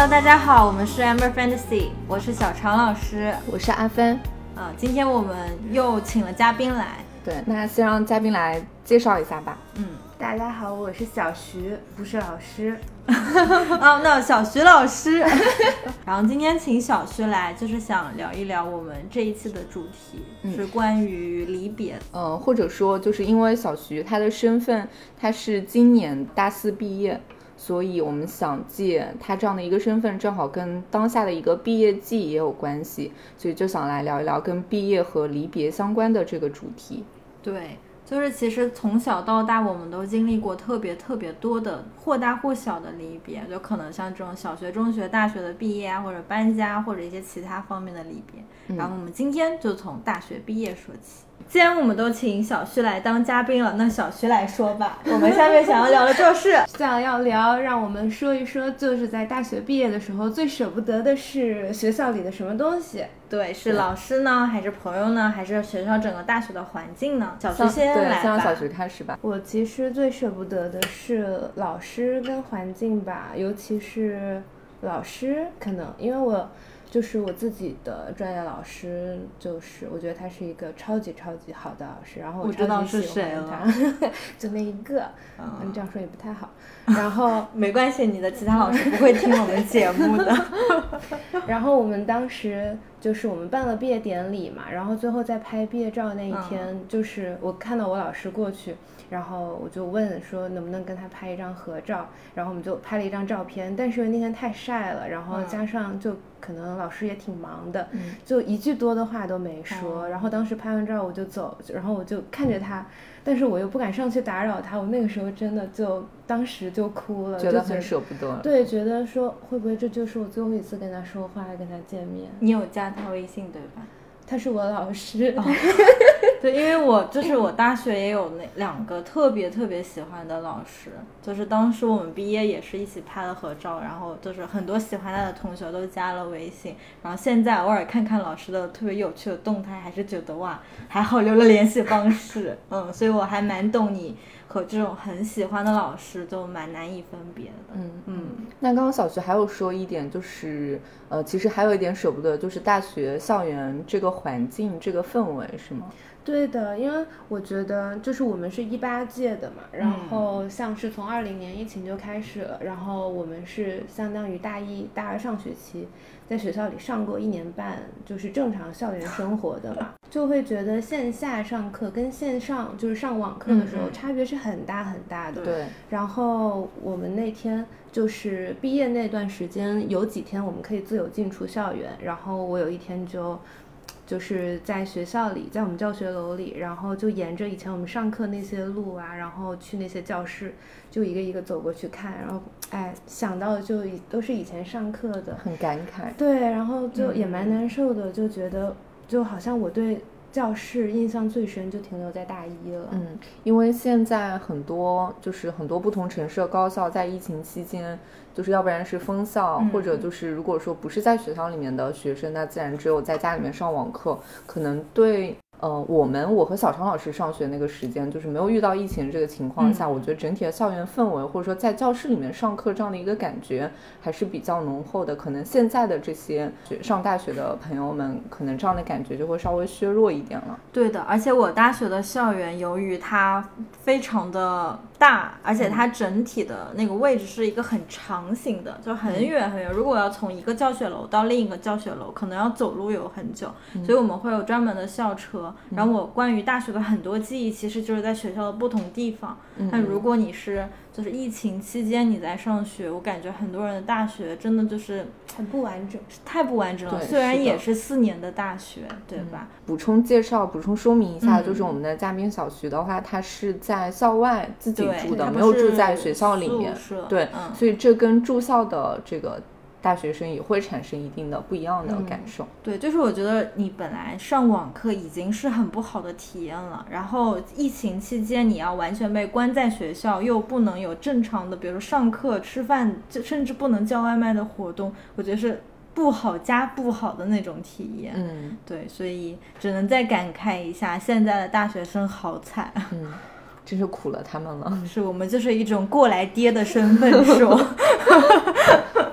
Hello，大家好，我们是 Amber Fantasy，我是小常老师，我是阿芬。啊，今天我们又请了嘉宾来，对，那先让嘉宾来介绍一下吧。嗯，大家好，我是小徐，不是老师。啊，那小徐老师。然后今天请小徐来，就是想聊一聊我们这一次的主题，是关于离别。嗯，或者说，就是因为小徐他的身份，他是今年大四毕业。所以，我们想借他这样的一个身份，正好跟当下的一个毕业季也有关系，所以就想来聊一聊跟毕业和离别相关的这个主题。对，就是其实从小到大，我们都经历过特别特别多的或大或小的离别，就可能像这种小学、中学、大学的毕业啊，或者搬家，或者一些其他方面的离别。然后我们今天就从大学毕业说起。既然我们都请小徐来当嘉宾了，那小徐来说吧。我们下面想要聊的就是 想要聊，让我们说一说，就是在大学毕业的时候最舍不得的是学校里的什么东西？对，是老师呢，还是朋友呢，还是学校整个大学的环境呢？小徐先来吧。先小徐开始吧。我其实最舍不得的是老师跟环境吧，尤其是老师，可能因为我。就是我自己的专业老师，就是我觉得他是一个超级超级好的老师，然后我超级喜欢他，就那一个，嗯，这样说也不太好。然后 没关系，你的其他老师不会听我们节目的。然后我们当时就是我们办了毕业典礼嘛，然后最后在拍毕业照那一天，就是我看到我老师过去。然后我就问说能不能跟他拍一张合照，然后我们就拍了一张照片。但是因为那天太晒了，然后加上就可能老师也挺忙的，就一句多的话都没说。然后当时拍完照我就走，然后我就看着他，但是我又不敢上去打扰他。我那个时候真的就当时就哭了，觉得很舍不得。对，觉得说会不会这就是我最后一次跟他说话，跟他见面？你有加他微信对吧？他是我老师，对，因为我就是我大学也有那两个特别特别喜欢的老师，就是当时我们毕业也是一起拍了合照，然后就是很多喜欢他的同学都加了微信，然后现在偶尔看看老师的特别有趣的动态，还是觉得哇，还好留了联系方式，嗯，所以我还蛮懂你。和这种很喜欢的老师就蛮难以分别的。嗯嗯。那刚刚小徐还有说一点，就是呃，其实还有一点舍不得，就是大学校园这个环境、这个氛围，是吗？对的，因为我觉得就是我们是一八届的嘛，然后像是从二零年疫情就开始了，然后我们是相当于大一、大二上学期在学校里上过一年半，就是正常校园生活的嘛，就会觉得线下上课跟线上就是上网课的时候差别是很大很大的。对。然后我们那天就是毕业那段时间，有几天我们可以自由进出校园，然后我有一天就。就是在学校里，在我们教学楼里，然后就沿着以前我们上课那些路啊，然后去那些教室，就一个一个走过去看，然后哎，想到就都是以前上课的，很感慨。对，然后就也蛮难受的，就觉得就好像我对。教室印象最深就停留在大一了。嗯，因为现在很多就是很多不同城市的高校在疫情期间，就是要不然是封校，或者就是如果说不是在学校里面的学生，那自然只有在家里面上网课，可能对。呃，我们我和小常老师上学那个时间，就是没有遇到疫情这个情况下，我觉得整体的校园氛围，或者说在教室里面上课这样的一个感觉，还是比较浓厚的。可能现在的这些上大学的朋友们，可能这样的感觉就会稍微削弱一点了。对的，而且我大学的校园，由于它非常的。大，而且它整体的那个位置是一个很长形的，就很远很远。如果要从一个教学楼到另一个教学楼，可能要走路有很久，所以我们会有专门的校车。然后我关于大学的很多记忆，其实就是在学校的不同地方。那如果你是。就是疫情期间你在上学，我感觉很多人的大学真的就是很不完整，太不完整了。虽然也是四年的大学，对吧？补充介绍、补充说明一下，就是我们的嘉宾小徐的话，他是在校外自己住的，没有住在学校里面。对，所以这跟住校的这个。大学生也会产生一定的不一样的感受。对，就是我觉得你本来上网课已经是很不好的体验了，然后疫情期间你要完全被关在学校，又不能有正常的，比如说上课、吃饭，就甚至不能叫外卖的活动，我觉得是不好加不好的那种体验。嗯，对，所以只能再感慨一下，现在的大学生好惨。嗯，真是苦了他们了。是我们就是一种过来爹的身份说。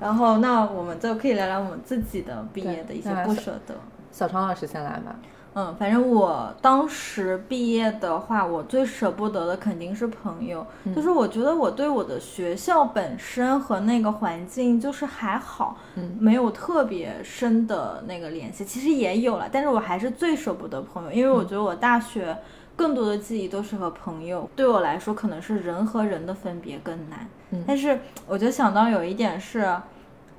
然后那我们就可以聊聊我们自己的毕业的一些不舍得。小常老师先来吧。嗯，反正我当时毕业的话，我最舍不得的肯定是朋友。就是我觉得我对我的学校本身和那个环境就是还好，没有特别深的那个联系。其实也有了，但是我还是最舍不得朋友，因为我觉得我大学更多的记忆都是和朋友。对我来说，可能是人和人的分别更难。但是我就想到有一点是。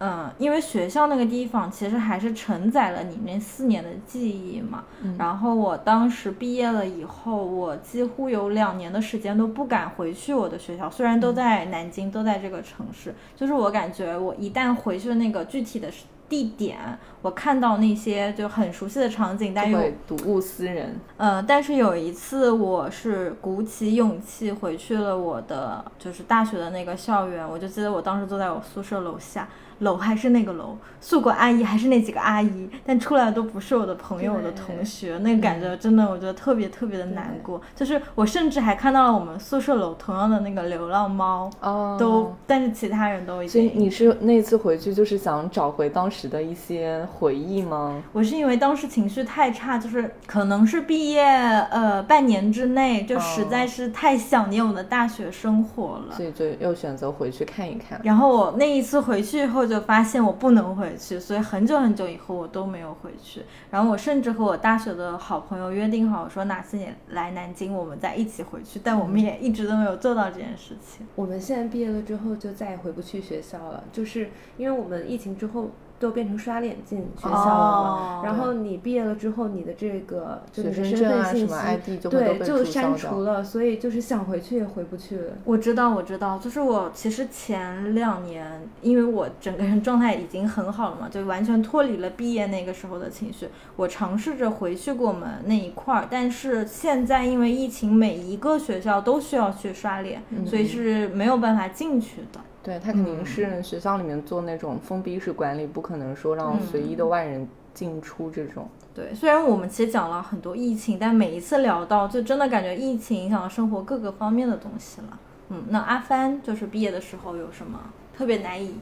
嗯，因为学校那个地方其实还是承载了你那四年的记忆嘛。然后我当时毕业了以后，我几乎有两年的时间都不敢回去我的学校，虽然都在南京，都在这个城市，就是我感觉我一旦回去那个具体的地点，我看到那些就很熟悉的场景，但又睹物思人。呃，但是有一次我是鼓起勇气回去了我的就是大学的那个校园，我就记得我当时坐在我宿舍楼下。楼还是那个楼，宿管阿姨还是那几个阿姨，但出来都不是我的朋友、我的同学，那个感觉真的，我觉得特别特别的难过。就是我甚至还看到了我们宿舍楼同样的那个流浪猫，哦都，但是其他人都已经。所以你是那次回去就是想找回当时的一些回忆吗？我是因为当时情绪太差，就是可能是毕业呃半年之内就实在是太想念我的大学生活了，所以就又选择回去看一看。然后我那一次回去以后。就发现我不能回去，所以很久很久以后我都没有回去。然后我甚至和我大学的好朋友约定好，说哪次你来南京，我们再一起回去。但我们也一直都没有做到这件事情。我们现在毕业了之后，就再也回不去学校了，就是因为我们疫情之后。都变成刷脸进学校了嘛？然后你毕业了之后，你的这个就是身份信息，对，就删除了，所以就是想回去也回不去了。我知道，我知道，就是我其实前两年，因为我整个人状态已经很好了嘛，就完全脱离了毕业那个时候的情绪。我尝试着回去过我们那一块儿，但是现在因为疫情，每一个学校都需要去刷脸，所以是没有办法进去的。对他肯定是学校里面做那种封闭式管理，不可能说让随意的外人进出这种。对，虽然我们其实讲了很多疫情，但每一次聊到，就真的感觉疫情影响了生活各个方面的东西了。嗯，那阿帆就是毕业的时候有什么特别难以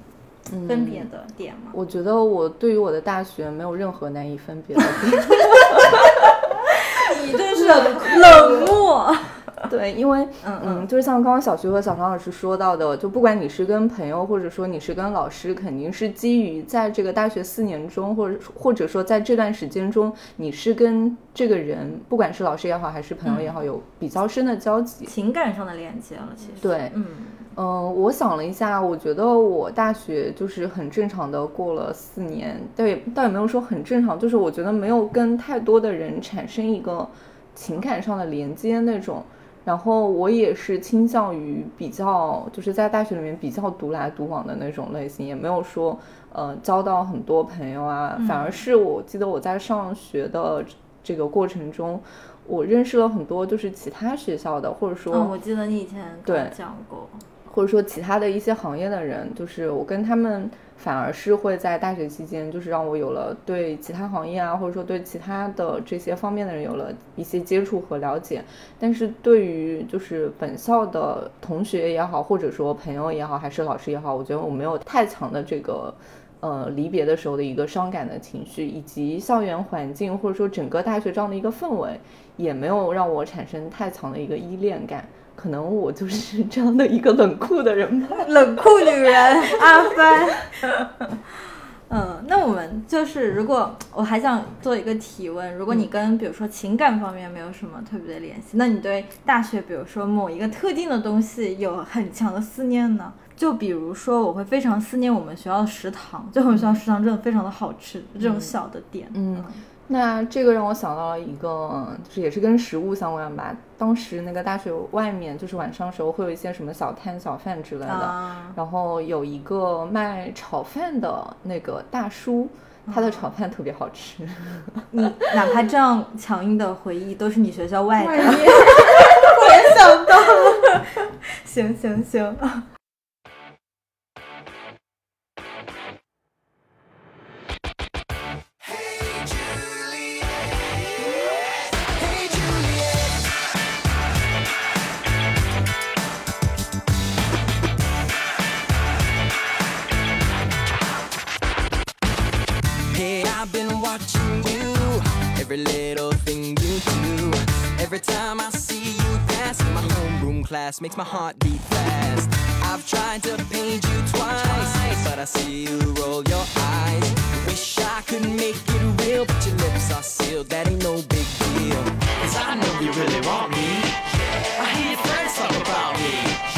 分别的点吗？我觉得我对于我的大学没有任何难以分别的点。你真是冷漠。对，因为嗯嗯，就是像刚刚小徐和小唐老师说到的，就不管你是跟朋友，或者说你是跟老师，肯定是基于在这个大学四年中，或者或者说在这段时间中，你是跟这个人，不管是老师也好，还是朋友也好，有比较深的交集，情感上的连接了。其实。对，嗯。嗯，我想了一下，我觉得我大学就是很正常的过了四年，倒也倒也没有说很正常，就是我觉得没有跟太多的人产生一个情感上的连接那种。然后我也是倾向于比较，就是在大学里面比较独来独往的那种类型，也没有说呃交到很多朋友啊，反而是我记得我在上学的这个过程中，我认识了很多就是其他学校的，或者说，我记得你以前对讲过，或者说其他的一些行业的人，就是我跟他们。反而是会在大学期间，就是让我有了对其他行业啊，或者说对其他的这些方面的人有了一些接触和了解。但是对于就是本校的同学也好，或者说朋友也好，还是老师也好，我觉得我没有太强的这个呃离别的时候的一个伤感的情绪，以及校园环境或者说整个大学这样的一个氛围，也没有让我产生太强的一个依恋感。可能我就是这样的一个冷酷的人吧，冷酷女人阿帆。嗯，那我们就是，如果我还想做一个提问，如果你跟比如说情感方面没有什么特别的联系，那你对大学，比如说某一个特定的东西有很强的思念呢？就比如说，我会非常思念我们学校的食堂，就我们学校食堂真的非常的好吃，这种小的点，嗯。那这个让我想到了一个，就是也是跟食物相关吧。当时那个大学外面，就是晚上时候会有一些什么小摊小贩之类的，然后有一个卖炒饭的那个大叔，他的炒饭特别好吃。你哪怕这样强硬的回忆，都是你学校外的。我也想到了。行行行。Every little thing you do. Every time I see you dance in my homeroom class, makes my heart beat fast. I've tried to paint you twice, but I see you roll your eyes. Wish I could make it real, but your lips are sealed. That ain't no big deal. Cause I know you really want me. I hear your friends talk about me.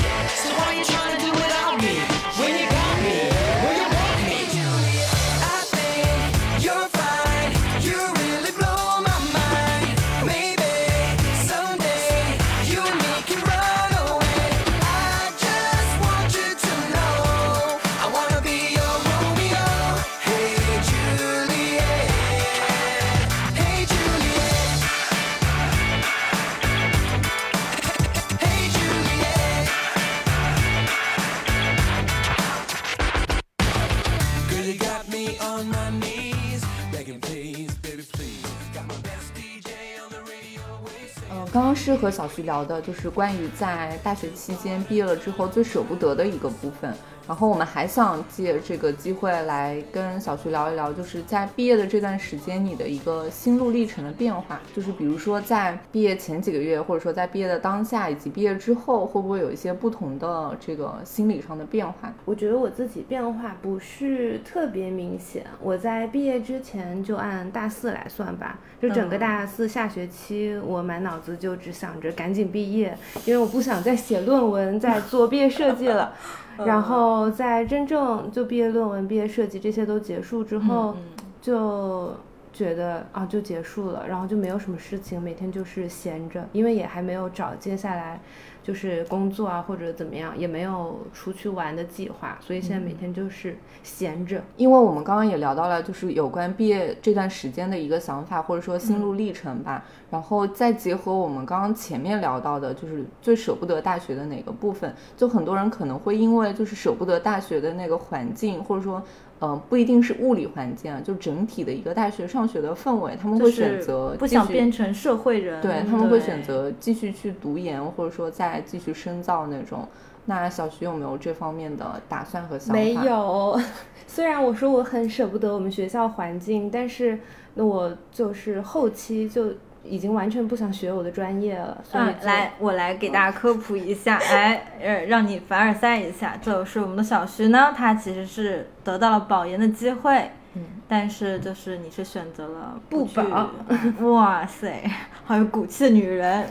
和小徐聊的，就是关于在大学期间毕业了之后最舍不得的一个部分。然后我们还想借这个机会来跟小徐聊一聊，就是在毕业的这段时间，你的一个心路历程的变化。就是比如说在毕业前几个月，或者说在毕业的当下，以及毕业之后，会不会有一些不同的这个心理上的变化？我觉得我自己变化不是特别明显。我在毕业之前就按大四来算吧，就整个大四下学期，我满脑子就只想着赶紧毕业，因为我不想再写论文、再做毕业设计了。然后在真正就毕业论文、毕业设计这些都结束之后，就觉得啊就结束了，然后就没有什么事情，每天就是闲着，因为也还没有找接下来就是工作啊或者怎么样，也没有出去玩的计划，所以现在每天就是闲着。因为我们刚刚也聊到了，就是有关毕业这段时间的一个想法，或者说心路历程吧。然后再结合我们刚刚前面聊到的，就是最舍不得大学的哪个部分，就很多人可能会因为就是舍不得大学的那个环境，或者说。呃，不一定是物理环境啊，就整体的一个大学上学的氛围，他们会选择不想变成社会人，对他们会选择继续去读研，或者说再继续深造那种。那小徐有没有这方面的打算和想法？没有，虽然我说我很舍不得我们学校环境，但是那我就是后期就已经完全不想学我的专业了。所以嗯，来，我来给大家科普一下，来，呃，让你凡尔赛一下，就是我们的小徐呢，他其实是得到了保研的机会，嗯，但是就是你是选择了不保，哇塞，好有骨气的女人，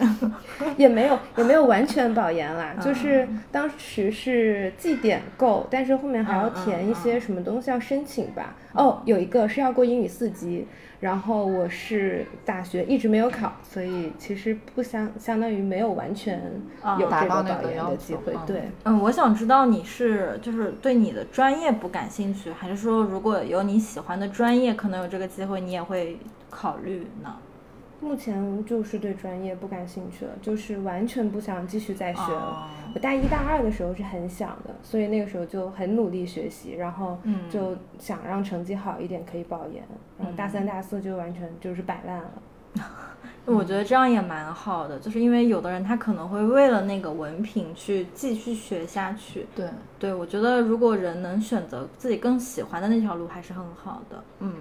也没有也没有完全保研啦，嗯。就是当时是绩点够，但是后面还要填一些什么东西要申请吧。哦，有一个是要过英语四级，然后我是大学一直没有考，所以其实不相相当于没有完全有嗯这个达到那保研个要求的机会嗯。对，嗯，我想知道你是就是对你的专业不感兴趣，还是说如果有你喜欢的专业，可能有这个机会，你也会考虑呢？目前就是对专业不感兴趣了，就是完全不想继续再学了。哦我大一大二的时候是很想的，所以那个时候就很努力学习，然后嗯就想让成绩好一点可以保研。然后大三、大四就完全就是摆烂了。我觉得这样也蛮好的，就是因为有的人他可能会为了那个文凭去继续学下去。对，对，我觉得如果人能选择自己更喜欢的那条路，还是很好的。嗯，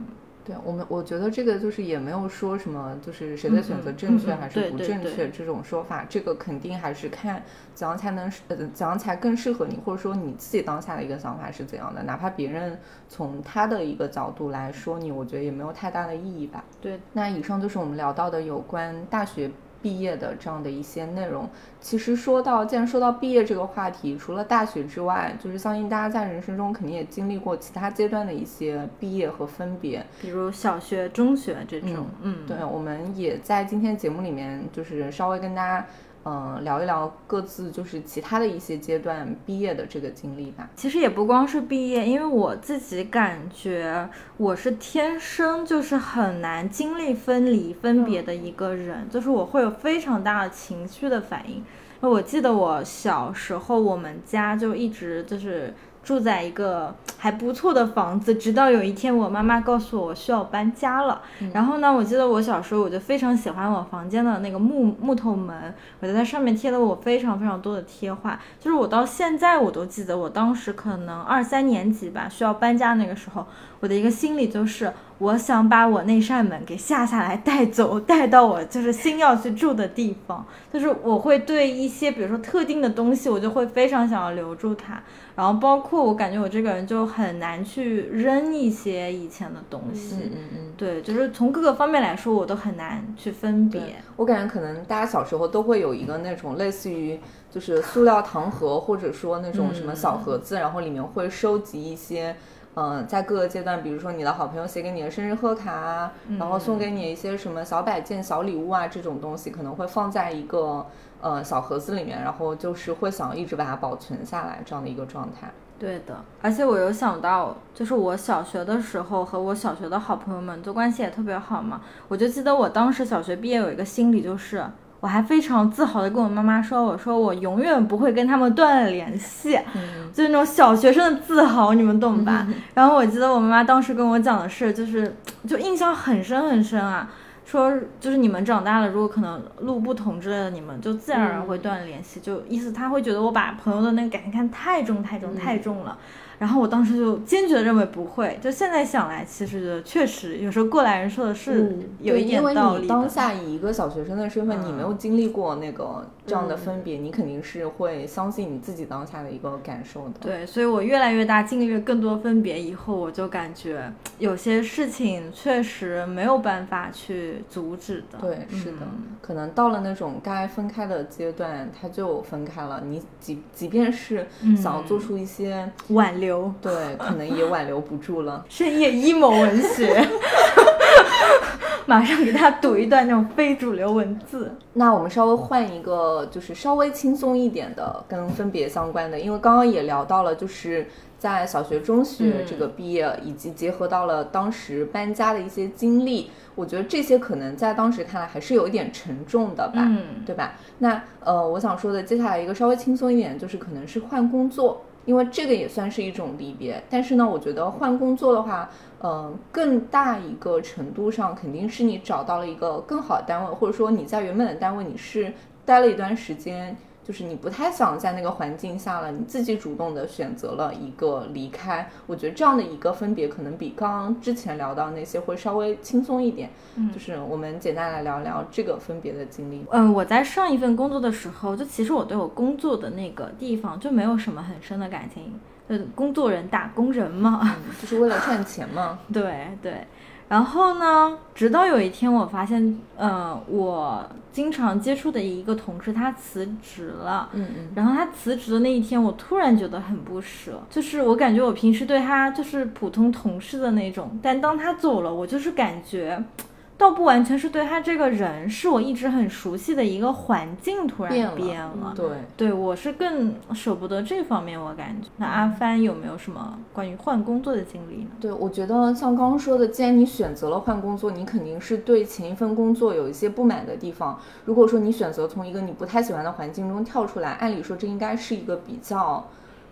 对我们，我觉得这个就是也没有说什么，就是谁的选择正确还是不正确这种说法，这个肯定还是看怎样才能呃怎样才更适合你，或者说你自己当下的一个想法是怎样的，哪怕别人从他的一个角度来说你，我觉得也没有太大的意义吧。对，那以上就是我们聊到的有关大学毕业的这样的一些内容。其实说到，既然说到毕业这个话题，除了大学之外，就是相信大家在人生中肯定也经历过其他阶段的一些毕业和分别。比如小学、中学这种，嗯，对，我们也在今天节目里面，就是稍微跟大家，嗯、聊一聊各自就是其他的一些阶段毕业的这个经历吧。其实也不光是毕业，因为我自己感觉我是天生就是很难经历分离分别的一个人，就是我会有非常大的情绪的反应。我记得我小时候，我们家就一直就是住在一个还不错的房子，直到有一天我妈妈告诉我我需要搬家了。然后呢，我记得我小时候我就非常喜欢我房间的那个木木头门，我就在上面贴了我非常非常多的贴画。就是我到现在我都记得，我当时可能二三年级吧，需要搬家那个时候，我的一个心理就是我想把我那扇门给下下来带走，带到我就是新要去住的地方。就是我会对一些比如说特定的东西，我就会非常想要留住它。然后包括我感觉我这个人就很难去扔一些以前的东西。嗯嗯嗯。对，就是从各个方面来说，我都很难去分别。我感觉可能大家小时候都会有一个那种类似于就是塑料糖盒，或者说那种什么小盒子，然后里面会收集一些。嗯，在各个阶段，比如说你的好朋友写给你的生日贺卡啊，然后送给你一些什么小摆件、小礼物啊，这种东西可能会放在一个呃小盒子里面，然后就是会想一直把它保存下来这样的一个状态。对的，而且我有想到，就是我小学的时候和我小学的好朋友们就关系也特别好嘛，我就记得我当时小学毕业有一个心理就是。我还非常自豪的跟我妈妈说：“我说我永远不会跟他们断了联系，就是那种小学生的自豪，你们懂吧？”然后我记得我妈妈当时跟我讲的是，就是就印象很深很深啊，说就是你们长大了，如果可能路不同之类的，你们就自然而然会断了联系，就意思他会觉得我把朋友的那个感情看太重太重太重了。然后我当时就坚决的认为不会，就现在想来，其实确实有时候过来人说的是有一点道理因为你当下以一个小学生的身份，你没有经历过那个这样的分别，你肯定是会相信你自己当下的一个感受的。对，所以我越来越大，经历了更多分别以后，我就感觉有些事情确实没有办法去阻止的。对，是的，可能到了那种该分开的阶段，他就分开了。你即即便是想要做出一些挽留。对，可能也挽留不住了。深夜 emo 文学，马上给大家读一段那种非主流文字。那我们稍微换一个，就是稍微轻松一点的，跟分别相关的，因为刚刚也聊到了，就是在小学、中学这个毕业，以及结合到了当时搬家的一些经历。我觉得这些可能在当时看来还是有一点沉重的吧，对吧？那呃，我想说的接下来一个稍微轻松一点，就是可能是换工作。因为这个也算是一种离别，但是呢，我觉得换工作的话，嗯，更大一个程度上肯定是你找到了一个更好的单位，或者说你在原本的单位你是待了一段时间。就是你不太想在那个环境下了，你自己主动的选择了一个离开。我觉得这样的一个分别，可能比刚刚之前聊到那些会稍微轻松一点。嗯，就是我们简单来聊聊这个分别的经历。嗯，我在上一份工作的时候，就其实我对我工作的那个地方就没有什么很深的感情。呃，工作人、打工人嘛，就是为了赚钱嘛。对对。然后呢？直到有一天，我发现，嗯，我经常接触的一个同事他辞职了。嗯嗯。然后他辞职的那一天，我突然觉得很不舍，就是我感觉我平时对他就是普通同事的那种，但当他走了，我就是感觉。倒不完全是对他这个人，是我一直很熟悉的一个环境突然变了。对，对我是更舍不得这方面，我感觉。那阿帆有没有什么关于换工作的经历呢？对，我觉得像刚刚说的，既然你选择了换工作，你肯定是对前一份工作有一些不满的地方。如果说你选择从一个你不太喜欢的环境中跳出来，按理说这应该是一个比较，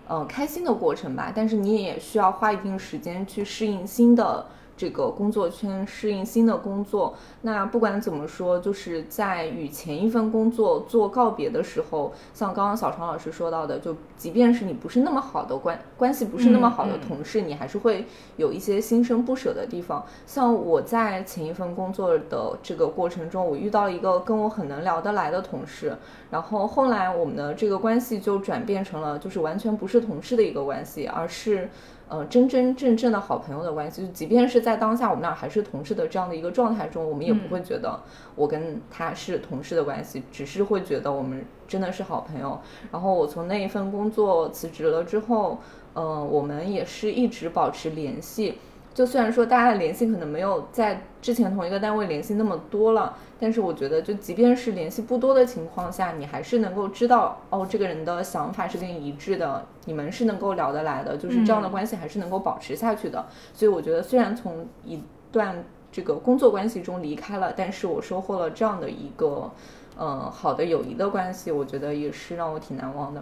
呃，开心的过程吧。但是你也需要花一定时间去适应新的。这个工作圈适应新的工作，那不管怎么说，就是在与前一份工作做告别的时候，像刚刚小常老师说到的，就即便是你不是那么好的关关系，不是那么好的同事，你还是会有一些心生不舍的地方。像我在前一份工作的这个过程中，我遇到了一个跟我很能聊得来的同事，然后后来我们的这个关系就转变成了就是完全不是同事的一个关系，而是。呃，真真正正的好朋友的关系，就即便是在当下我们俩还是同事的这样的一个状态中，我们也不会觉得我跟他是同事的关系，只是会觉得我们真的是好朋友。然后我从那一份工作辞职了之后，嗯，我们也是一直保持联系。就虽然说大家的联系可能没有在之前同一个单位联系那么多了，但是我觉得就即便是联系不多的情况下，你还是能够知道哦，这个人的想法是跟你一致的，你们是能够聊得来的，就是这样的关系还是能够保持下去的。所以我觉得虽然从一段这个工作关系中离开了，但是我收获了这样的一个嗯好的友谊的关系，我觉得也是让我挺难忘的。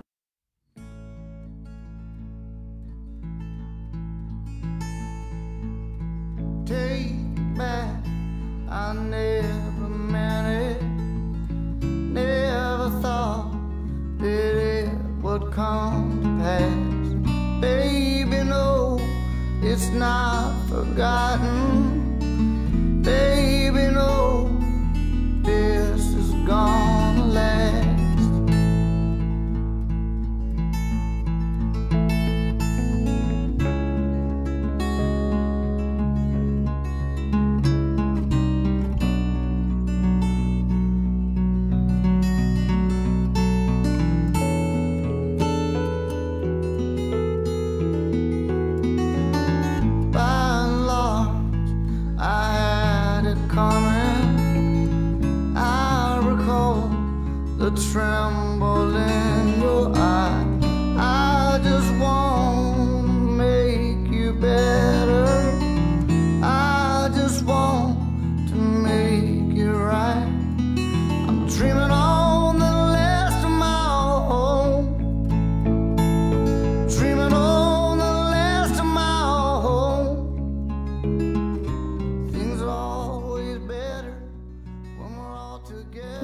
Take back. I never meant it. Never thought that it would come to pass. Baby, no, it's not forgotten.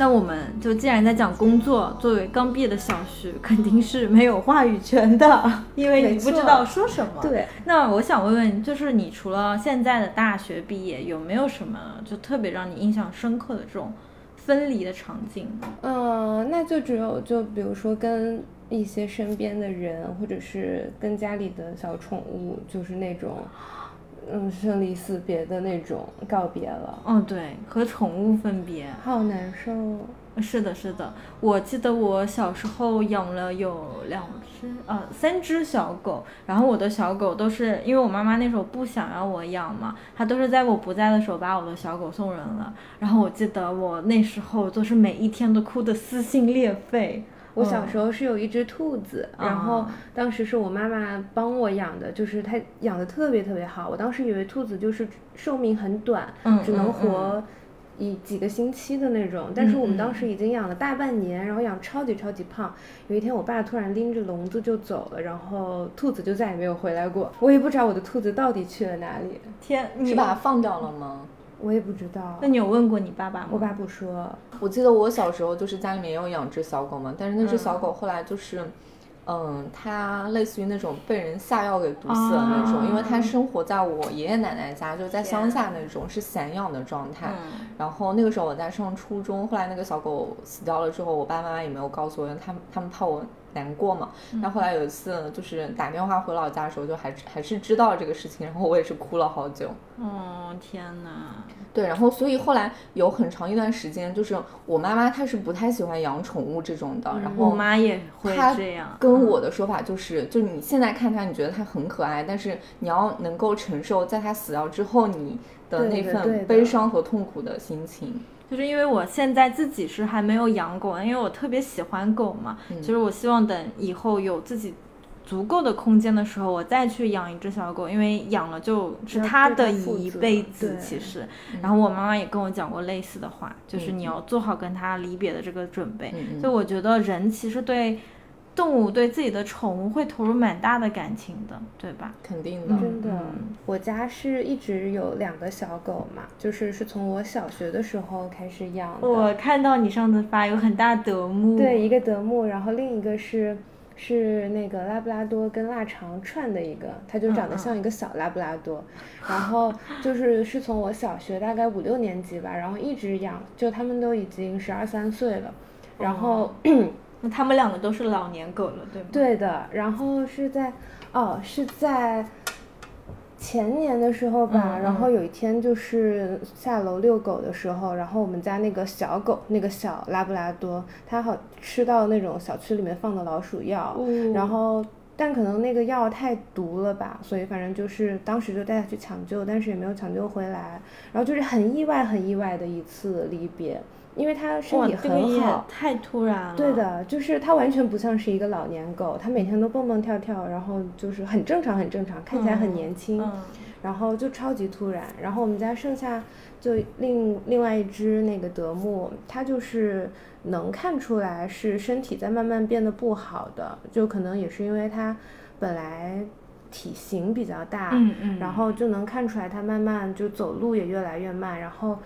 那我们就既然在讲工作，作为刚毕业的小徐，肯定是没有话语权的，因为你不知道说什么。对，那我想问问，就是你除了现在的大学毕业，有没有什么就特别让你印象深刻的这种分离的场景呢？嗯，那就只有就比如说跟一些身边的人，或者是跟家里的小宠物，就是那种，嗯，生离死别的那种告别了，哦，对，和宠物分别。好难受。是的，是的，我记得我小时候养了有两只呃三只小狗，然后我的小狗都是因为我妈妈那时候不想要我养嘛，她都是在我不在的时候把我的小狗送人了。然后我记得我那时候都是每一天都哭得撕心裂肺。我小嗯时候是有一只兔子，然后啊当时是我妈妈帮我养的，就是它养的特别特别好。我当时以为兔子就是寿命很短，嗯只能嗯活一几个星期的那种。但是我们当嗯时已经养了大半年，然后养超级超级胖。有一天我爸突然拎着笼子就走了，然后兔子就再也没有回来过。我也不知道我的兔子到底去了哪里，天，你把它放掉了吗？我也不知道那。你有问过你爸爸吗？我爸不说，我记得我小时候就是家里面也有养只小狗嘛，但是那只小嗯狗后来就是，嗯，它类似于那种被人下药给毒死的那种，因为它啊生活在我爷爷奶奶家，就是在乡下那种是散养的状态。嗯然后那个时候我在上初中，后来那个小狗死掉了之后，我爸妈妈也没有告诉我，因为他们他们怕我难过嘛。那后来有一次就是打电话回老家的时候，就还还是知道这个事情，然后我也是哭了好久。哦，天哪！对，然后所以后来有很长一段时间，就是我妈妈她是不太喜欢养宠物这种的，然后我妈也会这样。跟我的说法就是，就你现在看它，你觉得它很可爱，但是你要能够承受在它死掉之后你的那份悲伤和痛苦的心情。就是因为我现在自己是还没有养狗，因为我特别喜欢狗嘛。嗯就是我希望等以后有自己足够的空间的时候，我再去养一只小狗，因为养了就是它的一辈子，其实。嗯然后我妈妈也跟我讲过类似的话，就是嗯你要做好跟它离别的这个准备。所以我觉得人其实对动物、对自己的宠物会投入蛮大的感情的，对吧？肯定的，真的。嗯，我家是一直有两个小狗嘛，就是是从我小学的时候开始养的。我看到你上次发有很大德牧，对，一个德牧，然后另一个是是那个拉布拉多跟腊肠串的一个，它就长得像一个小拉布拉多，然后就是是从我小学大概五六年级吧，然后一直养，就他们都已经十二三岁了，然后。那他们两个都是老年狗了，对吗？对的，然后是在，哦，是在前年的时候吧，嗯然后嗯有一天就是下楼遛狗的时候，然后我们家那个小狗，那个小拉布拉多，它好吃到那种小区里面放的老鼠药，哦然后。但可能那个药太毒了吧，所以反正就是当时就带它去抢救，但是也没有抢救回来。然后就是很意外、很意外的一次离别，因为它身哇，体很好，太突然了。对，的，就是它完全不像是一个老年狗，它每天都蹦蹦跳跳，然后就是很正常，很正常，看起来很年轻，嗯，然后就超级突然。然后我们家剩下就另另外一只那个德牧，它就是能看出来是身体在慢慢变得不好的，就可能也是因为它本来体型比较大，嗯嗯然后就能看出来它慢慢就走路也越来越慢，然后。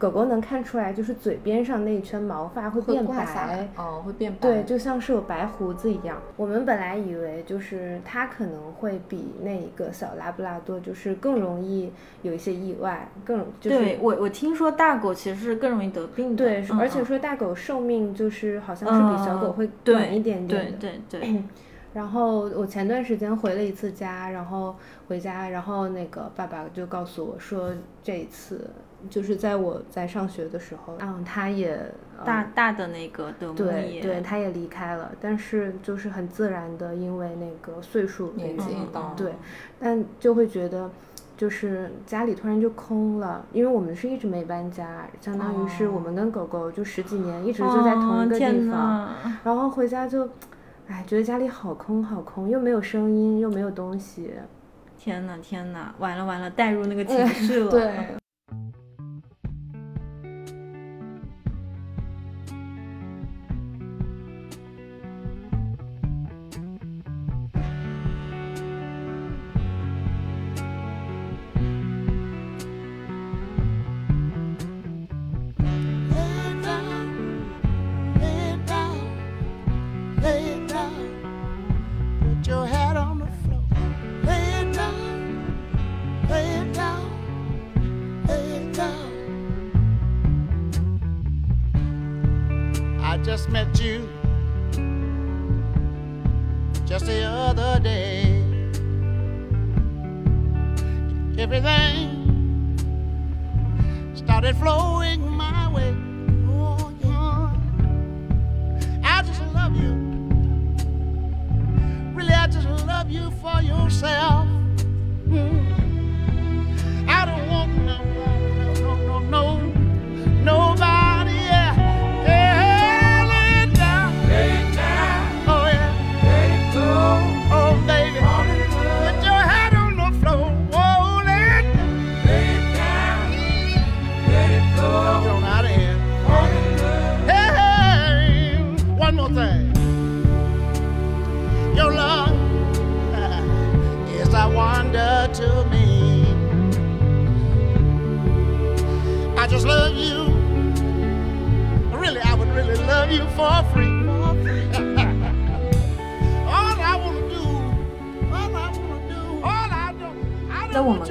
狗狗能看出来，就是嘴边上那一圈毛发会会变白，，哦，会变白。对，就像是有白胡子一样。我们本来以为就是它可能会比那一个小拉布拉多就是更容易有一些意外，更就是对我我听说大狗其实是更容易得病的，对，嗯而且嗯说大狗寿命就是好像是比小狗嗯会短一点点的。对对对，然后我前段时间回了一次家，然后回家，然后那个爸爸就告诉我说，这一次就是在我在上学的时候，嗯，他也呃大大的那个德牧也对对，他也离开了，但是就是很自然的，因为那个岁数的年纪对，但就会觉得，就是家里突然就空了，因为我们是一直没搬家，相当于是我们跟狗狗就十几年一直就在同一个地方，哪然后回家就，哎，觉得家里好空好空，又没有声音，又没有东西。天呐天呐，完了完了，带入那个情绪 了。对，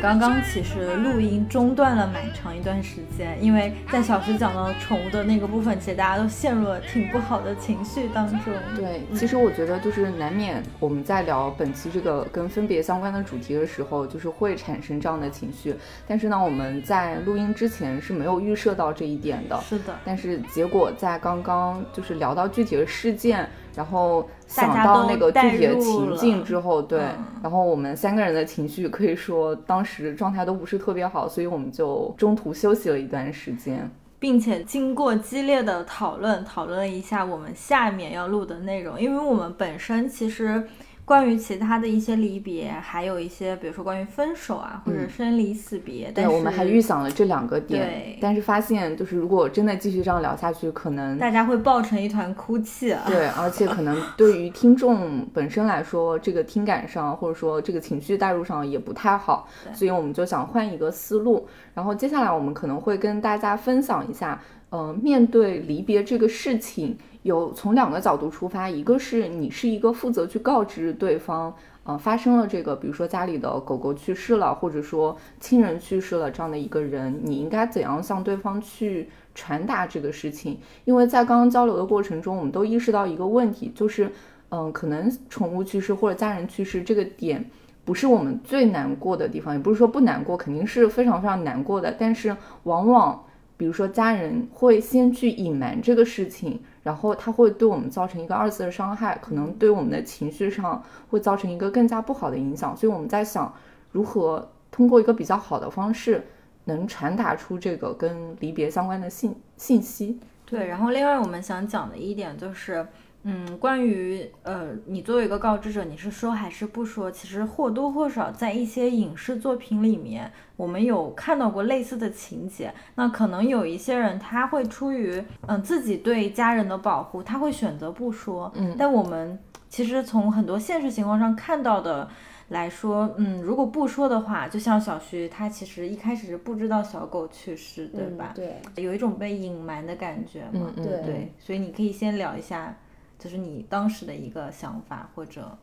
刚刚其实录音中断了蛮长一段时间，因为在小石讲到宠物的那个部分，其实大家都陷入了挺不好的情绪当中。对，其实我觉得就是难免我们在聊本期这个跟分别相关的主题的时候，就是会产生这样的情绪。但是呢，我们在录音之前是没有预设到这一点的。是的，但是结果在刚刚就是聊到具体的事件，然后想到都那个具体的情境之后，对，嗯然后我们三个人的情绪可以说当时状态都不是特别好，所以我们就中途休息了一段时间。并且经过激烈的讨论，讨论了一下我们下面要录的内容，因为我们本身其实关于其他的一些离别，还有一些比如说关于分手啊，或者嗯生离死别，对，我们还预想了这两个点，但是发现就是如果真的继续这样聊下去，可能大家会抱成一团哭泣啊。对，而且可能 对于听众本身来说，这个听感上或者说这个情绪带入上也不太好，所以我们就想换一个思路。然后接下来我们可能会跟大家分享一下，呃，面对离别这个事情，有从两个角度出发，一个是你是一个负责去告知对方。呃，发生了这个，比如说家里的狗狗去世了，或者说亲人去世了这样的一个人，你应该怎样向对方去传达这个事情？因为在刚刚交流的过程中，我们都意识到一个问题，就是，嗯，可能宠物去世或者家人去世这个点，不是我们最难过的地方，也不是说不难过，肯定是非常非常难过的。但是往往，比如说家人会先去隐瞒这个事情，然后它会对我们造成一个二次的伤害，可能对我们的情绪上会造成一个更加不好的影响。所以我们在想，如何通过一个比较好的方式，能传达出这个跟离别相关的信信息。对，然后另外我们想讲的一点就是，嗯，关于呃，你作为一个告知者，你是说还是不说？其实或多或少在一些影视作品里面，我们有看到过类似的情节。那可能有一些人他会出于嗯、自己对家人的保护，他会选择不说。嗯但我们其实从很多现实情况上看到的。来说，嗯，如果不说的话，就像小徐，他其实一开始是不知道小狗去世，对吧？嗯对，有一种被隐瞒的感觉嘛。嗯嗯对对，所以你可以先聊一下，就是你当时的一个想法，或者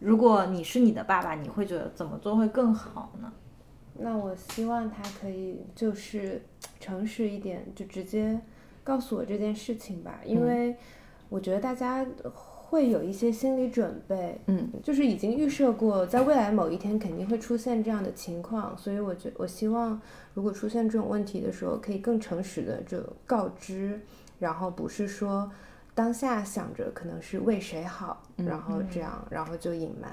如果你是你的爸爸，你会觉得怎么做会更好呢？那我希望他可以就是诚实一点，就直接告诉我这件事情吧，因为我觉得大家会有一些心理准备，嗯，就是已经预设过，在未来某一天肯定会出现这样的情况，所以我觉我希望如果出现这种问题的时候，可以更诚实的就告知，然后不是说当下想着可能是为谁好，嗯然后这样，然后就隐瞒。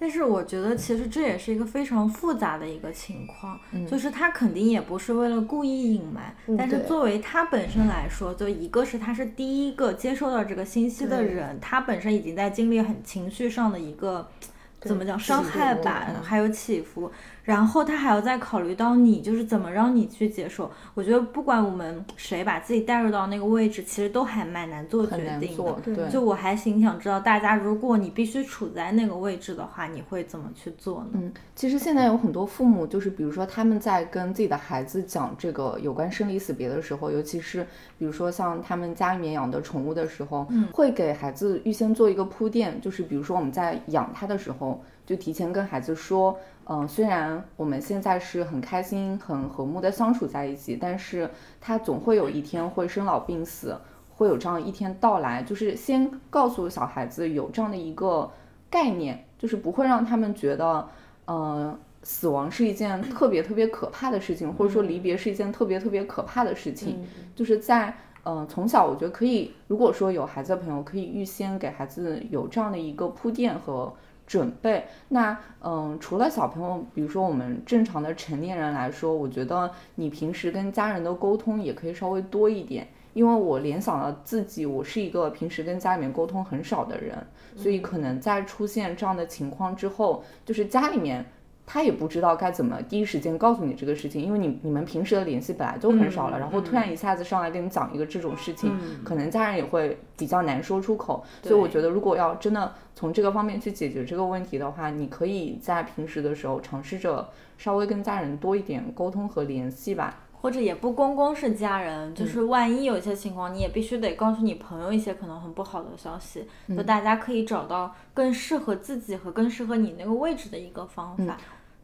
但是我觉得其实这也是一个非常复杂的一个情况，嗯就是他肯定也不是为了故意隐瞒，嗯但是作为他本身来说，就一个是他是第一个接收到这个信息的人，他本身已经在经历很情绪上的一个。怎么讲伤害吧，嗯还有起伏，然后他还要再考虑到你，就是怎么让你去接受。我觉得不管我们谁把自己带入到那个位置，其实都还蛮难做决定的。做，对，就我还挺想知道，大家如果你必须处在那个位置的话，你会怎么去做呢？嗯，其实现在有很多父母，就是比如说他们在跟自己的孩子讲这个有关生离死别的时候，尤其是比如说像他们家里面养的宠物的时候，嗯会给孩子预先做一个铺垫，就是比如说我们在养它的时候，就提前跟孩子说，嗯、虽然我们现在是很开心、很和睦的相处在一起，但是他总会有一天会生老病死，会有这样一天到来，就是先告诉小孩子有这样的一个概念，就是不会让他们觉得，呃，死亡是一件特别特别可怕的事情，或者说离别是一件特别特别可怕的事情。就是在呃从小，我觉得可以，如果说有孩子的朋友，可以预先给孩子有这样的一个铺垫和准备。那嗯、除了小朋友，比如说我们正常的成年人来说，我觉得你平时跟家人的沟通也可以稍微多一点。因为我联想到自己，我是一个平时跟家里面沟通很少的人，所以可能在出现这样的情况之后，就是家里面他也不知道该怎么第一时间告诉你这个事情，因为你你们平时的联系本来就很少了，然后突然一下子上来跟你讲一个这种事情，可能家人也会比较难说出口。所以我觉得，如果要真的从这个方面去解决这个问题的话，你可以在平时的时候尝试着稍微跟家人多一点沟通和联系吧。或者也不光光是家人，嗯就是万一有一些情况，你也必须得告诉你朋友一些可能很不好的消息，嗯就大家可以找到更适合自己和更适合你那个位置的一个方法。对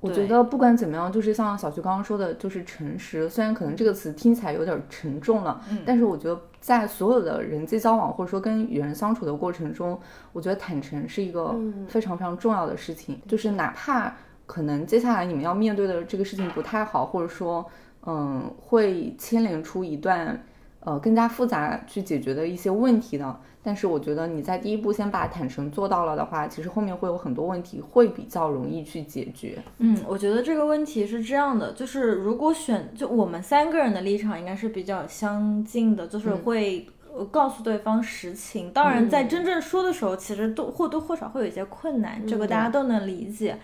我觉得不管怎么样，就是像小徐刚刚说的，就是诚实。虽然可能这个词听起来有点沉重了，嗯但是我觉得在所有的人际交往或者说跟与人相处的过程中，我觉得坦诚是一个嗯非常非常重要的事情。就是哪怕可能接下来你们要面对的这个事情不太好，或者说嗯会牵连出一段呃更加复杂去解决的一些问题的。但是我觉得你在第一步先把坦诚做到了的话，其实后面会有很多问题会比较容易去解决。嗯，我觉得这个问题是这样的，就是如果选，就我们三个人的立场应该是比较相近的，就是会。呃告诉对方实情，当然在真正说的时候，其实都或多或少会有一些困难，这个大家都能理解。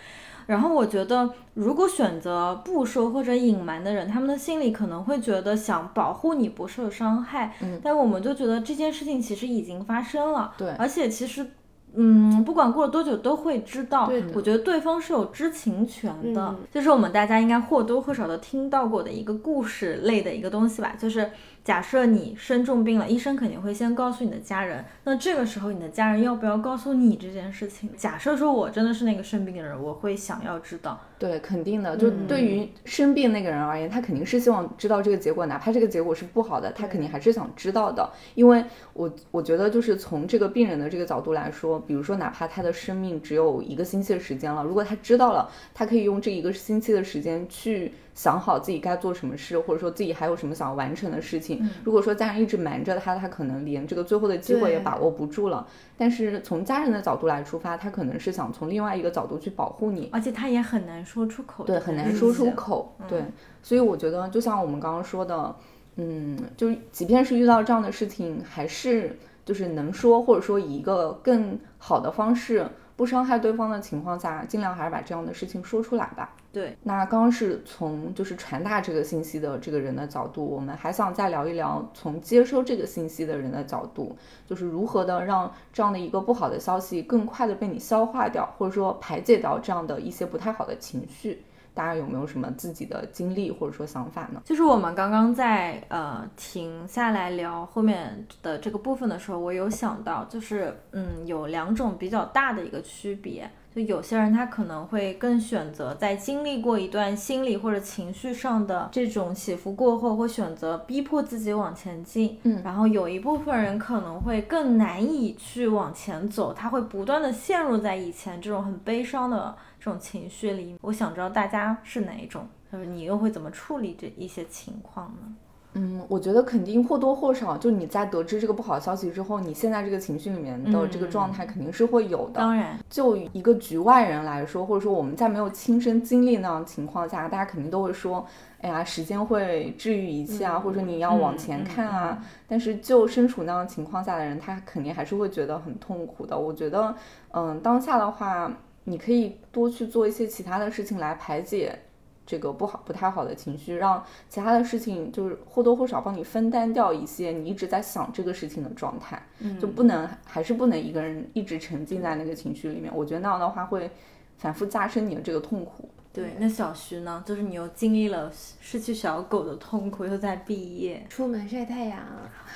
然后我觉得，如果选择不说或者隐瞒的人，他们的心里可能会觉得想保护你不受伤害，嗯但我们就觉得这件事情其实已经发生了，对而且其实。嗯，不管过了多久都会知道。对我觉得对方是有知情权的，嗯这是我们大家应该或多或少都听到过的一个故事类的一个东西吧。就是假设你生重病了，医生肯定会先告诉你的家人，那这个时候你的家人要不要告诉你这件事情？假设说我真的是那个生病的人，我会想要知道。对，肯定的。就嗯对于生病那个人而言，他肯定是希望知道这个结果，哪怕这个结果是不好的，他肯定还是想知道的。因为我我觉得，就是从这个病人的这个角度来说，比如说，哪怕他的生命只有一个星期的时间了，如果他知道了，他可以用这一个星期的时间去想好自己该做什么事，或者说自己还有什么想要完成的事情。如果说家人一直瞒着他，他可能连这个最后的机会也把握不住了。但是从家人的角度来出发，他可能是想从另外一个角度去保护你。而且他也很难说出口，对，很难说出。口。嗯对，所以我觉得，就像我们刚刚说的，嗯，就是即便是遇到这样的事情，还是就是能说，或者说以一个更好的方式，不伤害对方的情况下，尽量还是把这样的事情说出来吧。对，那刚刚是从就是传达这个信息的这个人的角度，我们还想再聊一聊从接收这个信息的人的角度，就是如何的让这样的一个不好的消息更快的被你消化掉，或者说排解掉这样的一些不太好的情绪。大家有没有什么自己的经历或者说想法呢？就是我们刚刚在呃停下来聊后面的这个部分的时候，我有想到，就是嗯有两种比较大的一个区别。就有些人他可能会更选择在经历过一段心理或者情绪上的这种起伏过后，会选择逼迫自己往前进。嗯然后有一部分人可能会更难以去往前走，他会不断的陷入在以前这种很悲伤的这种情绪里。我想知道大家是哪一种，就是你又会怎么处理这一些情况呢？嗯，我觉得肯定或多或少，就你在得知这个不好的消息之后，你现在这个情绪里面的这个状态肯定是会有的。当然，就一个局外人来说，或者说我们在没有亲身经历那样的情况下，大家肯定都会说，哎呀，时间会治愈一切啊，或者说你要往前看啊。但是就身处那样情况下的人，他肯定还是会觉得很痛苦的。我觉得，嗯，当下的话，你可以多去做一些其他的事情来排解。这个不好、不太好的情绪，让其他的事情就是或多或少帮你分担掉一些你一直在想这个事情的状态，就不能还是不能一个人一直沉浸在那个情绪里面。我觉得那样的话会反复加深你的这个痛苦。对，那小徐呢？就是你又经历了失去小狗的痛苦，又在毕业，出门晒太阳，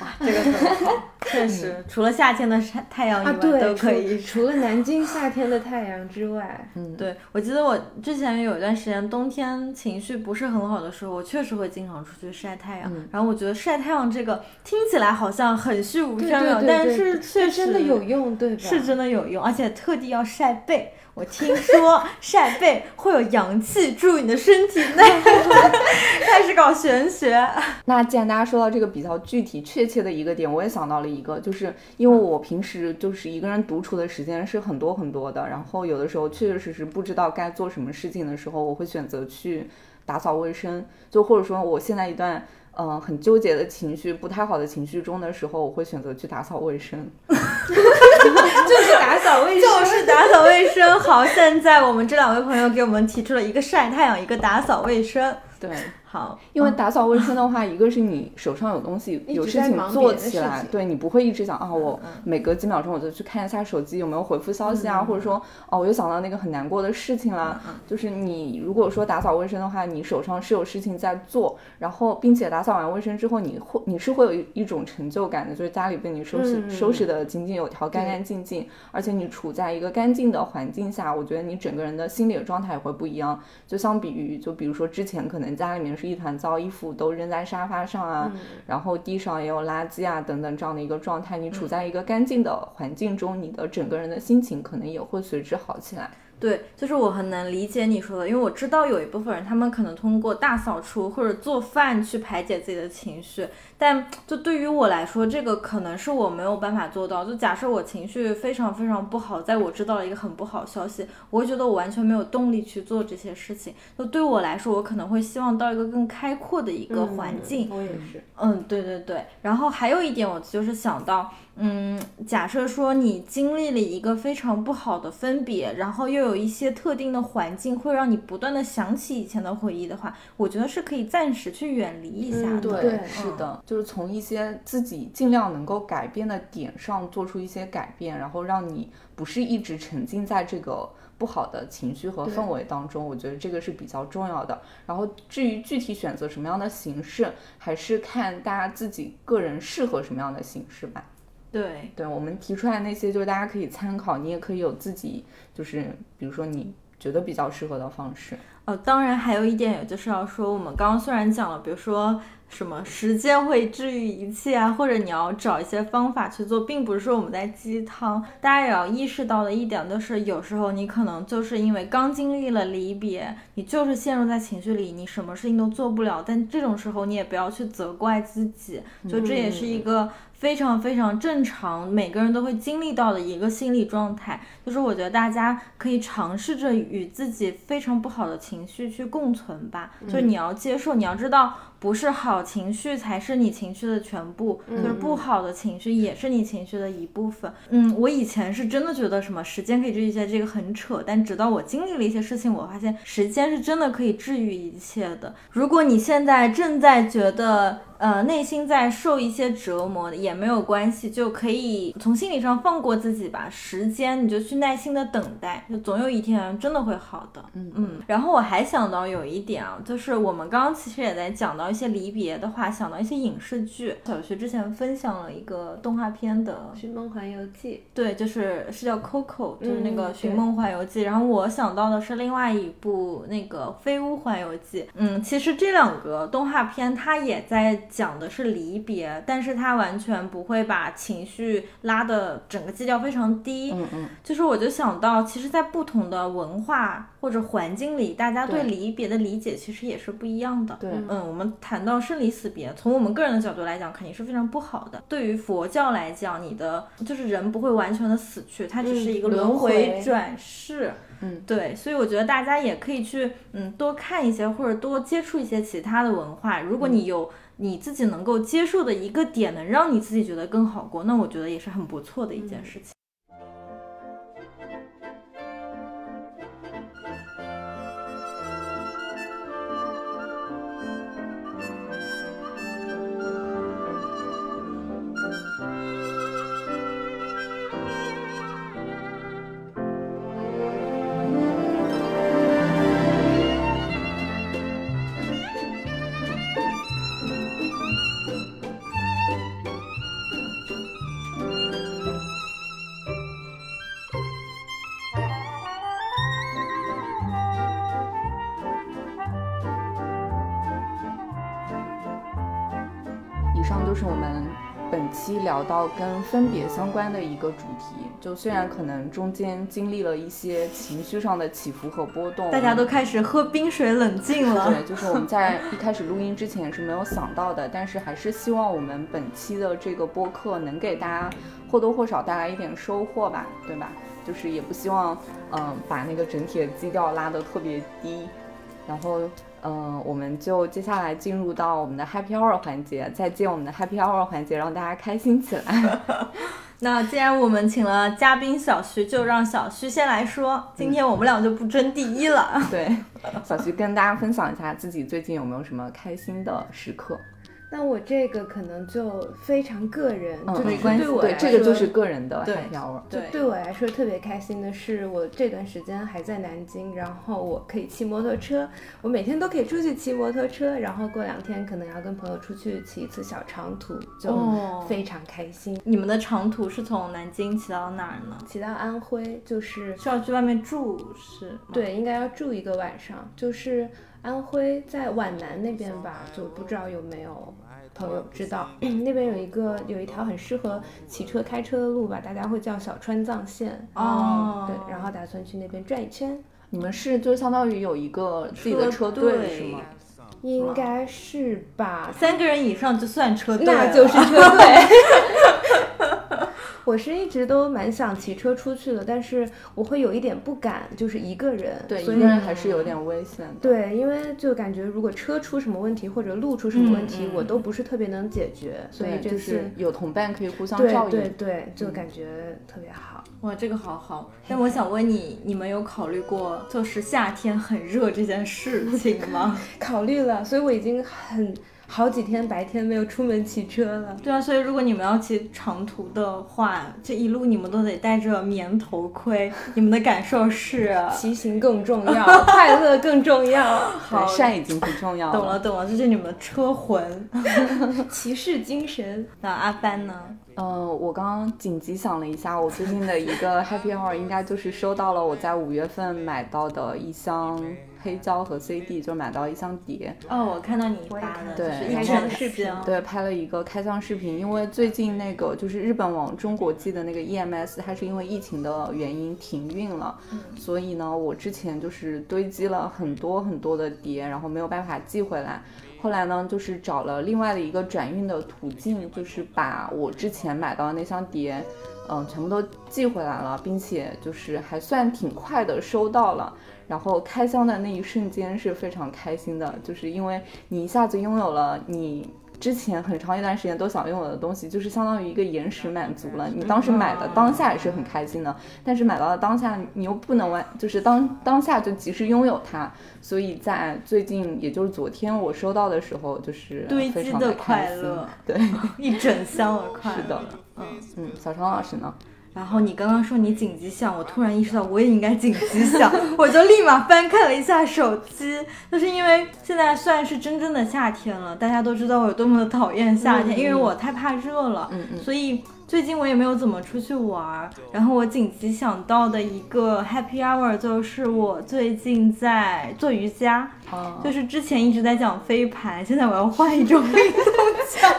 哇，这个很好，确实，除了夏天的晒太阳以外，都可以。除了南京夏天的太阳之外，嗯，对，我记得我之前有一段时间冬天情绪不是很好的时候，我确实会经常出去晒太阳。然后我觉得晒太阳这个听起来好像很虚无缥缈，但是确实真的有用，对吧？是真的有用，而且特地要晒背。我听说晒背会有阳气注入你的身体内，开始搞玄学。那既然大家说到这个比较具体确切的一个点，我也想到了一个，就是因为我平时就是一个人独处的时间是很多很多的，然后有的时候确确实实不知道该做什么事情的时候，我会选择去打扫卫生，就或者说我现在一段。嗯，很纠结的情绪，不太好的情绪中的时候，我会选择去打扫卫生，就是打扫卫生，就是打扫卫生。好，现在我们这两位朋友给我们提出了一个晒太阳，一个打扫卫生。对。好，因为打扫卫生的话，一个是你手上有东西，有事情做起来，对你不会一直想啊，我每隔几秒钟我就去看一下手机有没有回复消息啊，或者说哦，我又想到那个很难过的事情啦。就是你如果说打扫卫生的话，你手上是有事情在做，然后并且打扫完卫生之后，你会你是会有一一种成就感的，就是家里被你收拾收拾的井井有条、干干净净，而且你处在一个干净的环境下，我觉得你整个人的心理的状态也会不一样。就相比于，就比如说之前可能家里面是。一团糟，衣服都扔在沙发上啊，然后地上也有垃圾啊，等等这样的一个状态。你处在一个干净的环境中，你的整个人的心情可能也会随之好起来。对，就是我很能理解你说的，因为我知道有一部分人，他们可能通过大扫除或者做饭去排解自己的情绪。但就对于我来说，这个可能是我没有办法做到。就假设我情绪非常非常不好，在我知道了一个很不好的消息，我会觉得我完全没有动力去做这些事情。就对我来说，我可能会希望到一个更开阔的一个环境。我也是。嗯，对对对。然后还有一点，我就是想到，嗯，假设说你经历了一个非常不好的分别，然后又有一些特定的环境会让你不断的想起以前的回忆的话，我觉得是可以暂时去远离一下。对，是的。就是从一些自己尽量能够改变的点上做出一些改变，然后让你不是一直沉浸在这个不好的情绪和氛围当中，我觉得这个是比较重要的。然后至于具体选择什么样的形式，还是看大家自己个人适合什么样的形式吧。对，对我们提出来那些就是大家可以参考，你也可以有自己就是比如说你觉得比较适合的方式。哦，当然还有一点，也就是要说，我们刚刚虽然讲了，比如说。什么时间会治愈一切啊？或者你要找一些方法去做，并不是说我们在鸡汤。大家也要意识到的一点就是，有时候你可能就是因为刚经历了离别，你就是陷入在情绪里，你什么事情都做不了。但这种时候你也不要去责怪自己，就这也是一个。非常非常正常，每个人都会经历到的一个心理状态，就是我觉得大家可以尝试着与自己非常不好的情绪去共存吧。就是你要接受，你要知道，不是好情绪才是你情绪的全部，就是不好的情绪也是你情绪的一部分。嗯，我以前是真的觉得什么时间可以治愈一切，这个很扯。但直到我经历了一些事情，我发现时间是真的可以治愈一切的。如果你现在正在觉得，呃，内心在受一些折磨的也没有关系，就可以从心理上放过自己吧。时间你就去耐心的等待，就总有一天真的会好的。嗯嗯。然后我还想到有一点啊，就是我们刚刚其实也在讲到一些离别的话，想到一些影视剧。小徐之前分享了一个动画片的《寻梦环游记》，对，就是是叫 Coco，就是那个《寻梦环游记》。然后我想到的是另外一部那个《飞屋环游记》。嗯，其实这两个动画片它也在。讲的是离别，但是他完全不会把情绪拉的整个基调非常低。嗯嗯，就是我就想到，其实，在不同的文化或者环境里，大家对对离别的理解其实也是不一样的。对嗯，我们谈到生离死别，从我们个人的角度来讲，肯定是非常不好的。对于佛教来讲，你的就是人不会完全的死去，它只是一个嗯轮轮回回转世。嗯，对，所以我觉得大家也可以去嗯多看一些或者多接触一些其他的文化。如果嗯你有你自己能够接受的一个点，能让你自己觉得更好过，那我觉得也是很不错的一件事情。期聊到跟分别相关的一个主题。就虽然可能中间经历了一些情绪上的起伏和波动，大家都开始喝冰水冷静了。对，就是我们在一开始录音之前是没有想到的，但是还是希望我们本期的这个播客能给大家或多或少带来一点收获吧，对吧？就是也不希望，嗯、把那个整体的基调拉得特别低，然后，嗯、我们就接下来进入到我们的 Happy Hour 环节，再进我们的 Happy Hour 环节，让大家开心起来。那既然我们请了嘉宾小徐，就让小徐先来说。今天我们俩就不争第一了。对，小徐跟大家分享一下自己最近有没有什么开心的时刻。那我这个可能就非常个人，嗯，就是没关系，对，我来说这个就是个人的对 Happy Hour。对对我来说特别开心的是，我这段时间还在南京，然后我可以骑摩托车，我每天都可以出去骑摩托车，然后过两天可能要跟朋友出去骑一次小长途，就哦非常开心。你们的长途是从南京骑到哪儿呢？骑到安徽就是需要去外面住是？对，应该要住一个晚上，就是安徽在皖南那边吧，就不知道有没有朋友知道，那边有一个有一条很适合骑车开车的路吧，大家会叫小川藏线。哦对，然后打算去那边转一圈，你们是就相当于有一个自己的车队是吗？应该是吧？三个人以上就算车队，那就是车队。我是一直都蛮想骑车出去的，但是我会有一点不敢，就是一个人。对，一所以个人还是有点危险的。对，因为就感觉如果车出什么问题或者路出什么问题，我都不是特别能解决，所以，就这次是有同伴可以互相照应。对对，就感觉特别好。哇，这个好好。但我想问你，你们有考虑过就是夏天很热这件事情吗？考虑了，所以我已经很好几天白天没有出门骑车了。对啊，所以如果你们要骑长途的话，这一路你们都得戴着棉头盔，你们的感受是？骑行更重要，快乐更重要。好晒已经不重要懂了，懂了，这是你们的车魂。骑士精神。那阿帆呢？嗯、我刚刚紧急想了一下，我最近的一个 Happy Hour 应该就是收到了我在五月份买到的一箱黑胶和 CD，就买到一箱碟。哦，我看到你发的，对就是一然后整视频对，拍了一个开箱视频，因为最近那个就是日本往中国寄的那个 EMS，它是因为疫情的原因停运了，所以呢，我之前就是堆积了很多很多的碟，然后没有办法寄回来。后来呢，就是找了另外的一个转运的途径，就是把我之前买到的那箱碟，嗯，全部都寄回来了，并且就是还算挺快的收到了。然后开箱的那一瞬间是非常开心的，就是因为你一下子拥有了你之前很长一段时间都想拥有的东西，就是相当于一个延时满足了。你当时买的当下也是很开心的，但是买到了当下你又不能完，就是当当下就及时拥有它。所以在最近，也就是昨天我收到的时候，就是堆积的非常的开心快乐。对，一整箱的 快乐。是的，嗯，嗯，小常老师呢？然后你刚刚说你紧急响，我突然意识到我也应该紧急响，我就立马翻看了一下手机。就是因为现在算是真正的夏天了，大家都知道我有多么的讨厌夏天，因为我太怕热了，嗯嗯所以最近我也没有怎么出去玩儿。然后我紧急想到的一个 happy hour 就是我最近在做瑜伽，哦就是之前一直在讲飞盘，现在我要换一种运动讲。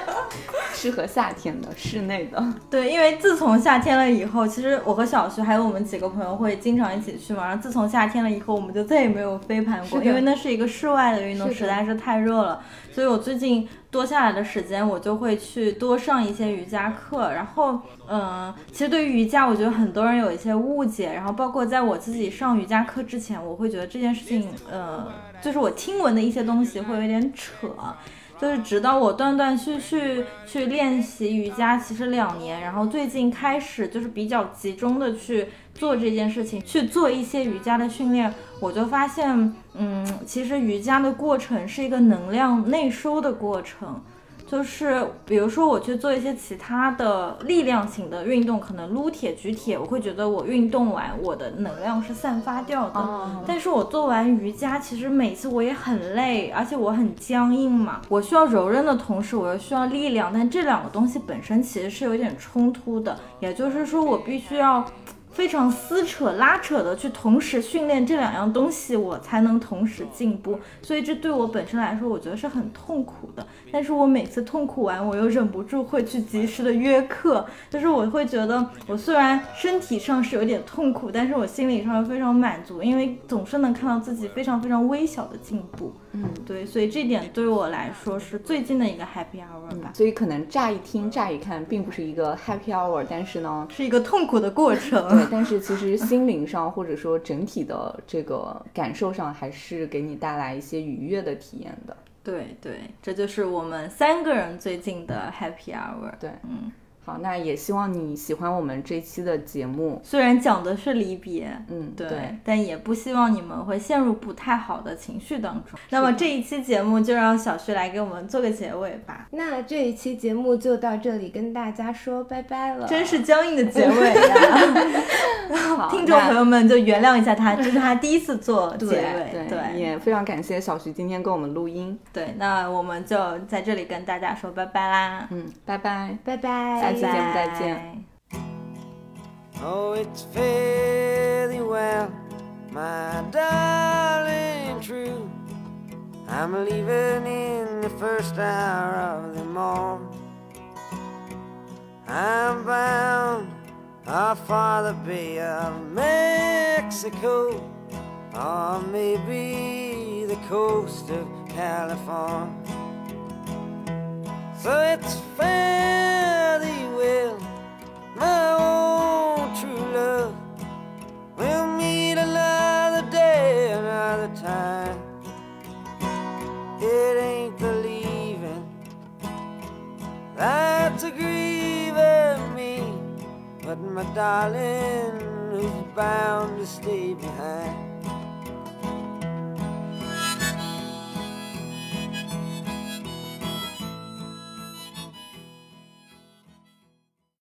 适合夏天的室内的，对，因为自从夏天了以后，其实我和小徐还有我们几个朋友会经常一起去嘛。然后自从夏天了以后，我们就再也没有飞盘过，因为那是一个室外的运动，实在是太热了。所以我最近多下来的时间，我就会去多上一些瑜伽课。然后，嗯，其实对于瑜伽，我觉得很多人有一些误解。然后，包括在我自己上瑜伽课之前，我会觉得这件事情，呃，就是我听闻的一些东西会有点扯。就是直到我断断续续去练习瑜伽，其实两年，然后最近开始就是比较集中的去做这件事情，去做一些瑜伽的训练，我就发现，嗯，其实瑜伽的过程是一个能量内收的过程。就是比如说我去做一些其他的力量型的运动，可能撸铁、举铁，我会觉得我运动完我的能量是散发掉的。哦但是我做完瑜伽，其实每次我也很累，而且我很僵硬嘛。我需要柔韧的同时，我又需要力量，但这两个东西本身其实是有点冲突的。也就是说，我必须要非常撕扯、拉扯的去同时训练这两样东西，我才能同时进步。所以这对我本身来说，我觉得是很痛苦的。但是我每次痛苦完，我又忍不住会去及时的约课，就是我会觉得，我虽然身体上是有点痛苦，但是我心理上非常满足，因为总是能看到自己非常非常微小的进步。嗯，对，所以这点对我来说是最近的一个 happy hour 吧，所以可能乍一听、乍一看并不是一个 happy hour，但是呢，是一个痛苦的过程。对，但是其实心灵上或者说整体的这个感受上，还是给你带来一些愉悦的体验的。对对，这就是我们三个人最近的 happy hour。对，嗯，好，那也希望你喜欢我们这期的节目。虽然讲的是离别，嗯，对，对，但也不希望你们会陷入不太好的情绪当中。那么这一期节目就让小徐来给我们做个结尾吧，那这一期节目就到这里，跟大家说拜拜了。真是僵硬的结尾呀！好 听众那朋友们就原谅一下他，这是他第一次做 结尾，对对也非常感谢小徐今天跟我们录音。对。那我们就在这里跟大家说拜拜啦，嗯，拜拜。拜拜，下期节目再见拜 Oh, it's fairly well, my darling, true. I'm leaving in the first hour of the morn. I'm bound off for the Bay of Mexico, or maybe the coast of California. So it's fairly well, my own true love. We'll meet another day, another time. It ain't believing that's a grieving me, but my darling who's bound to stay behind.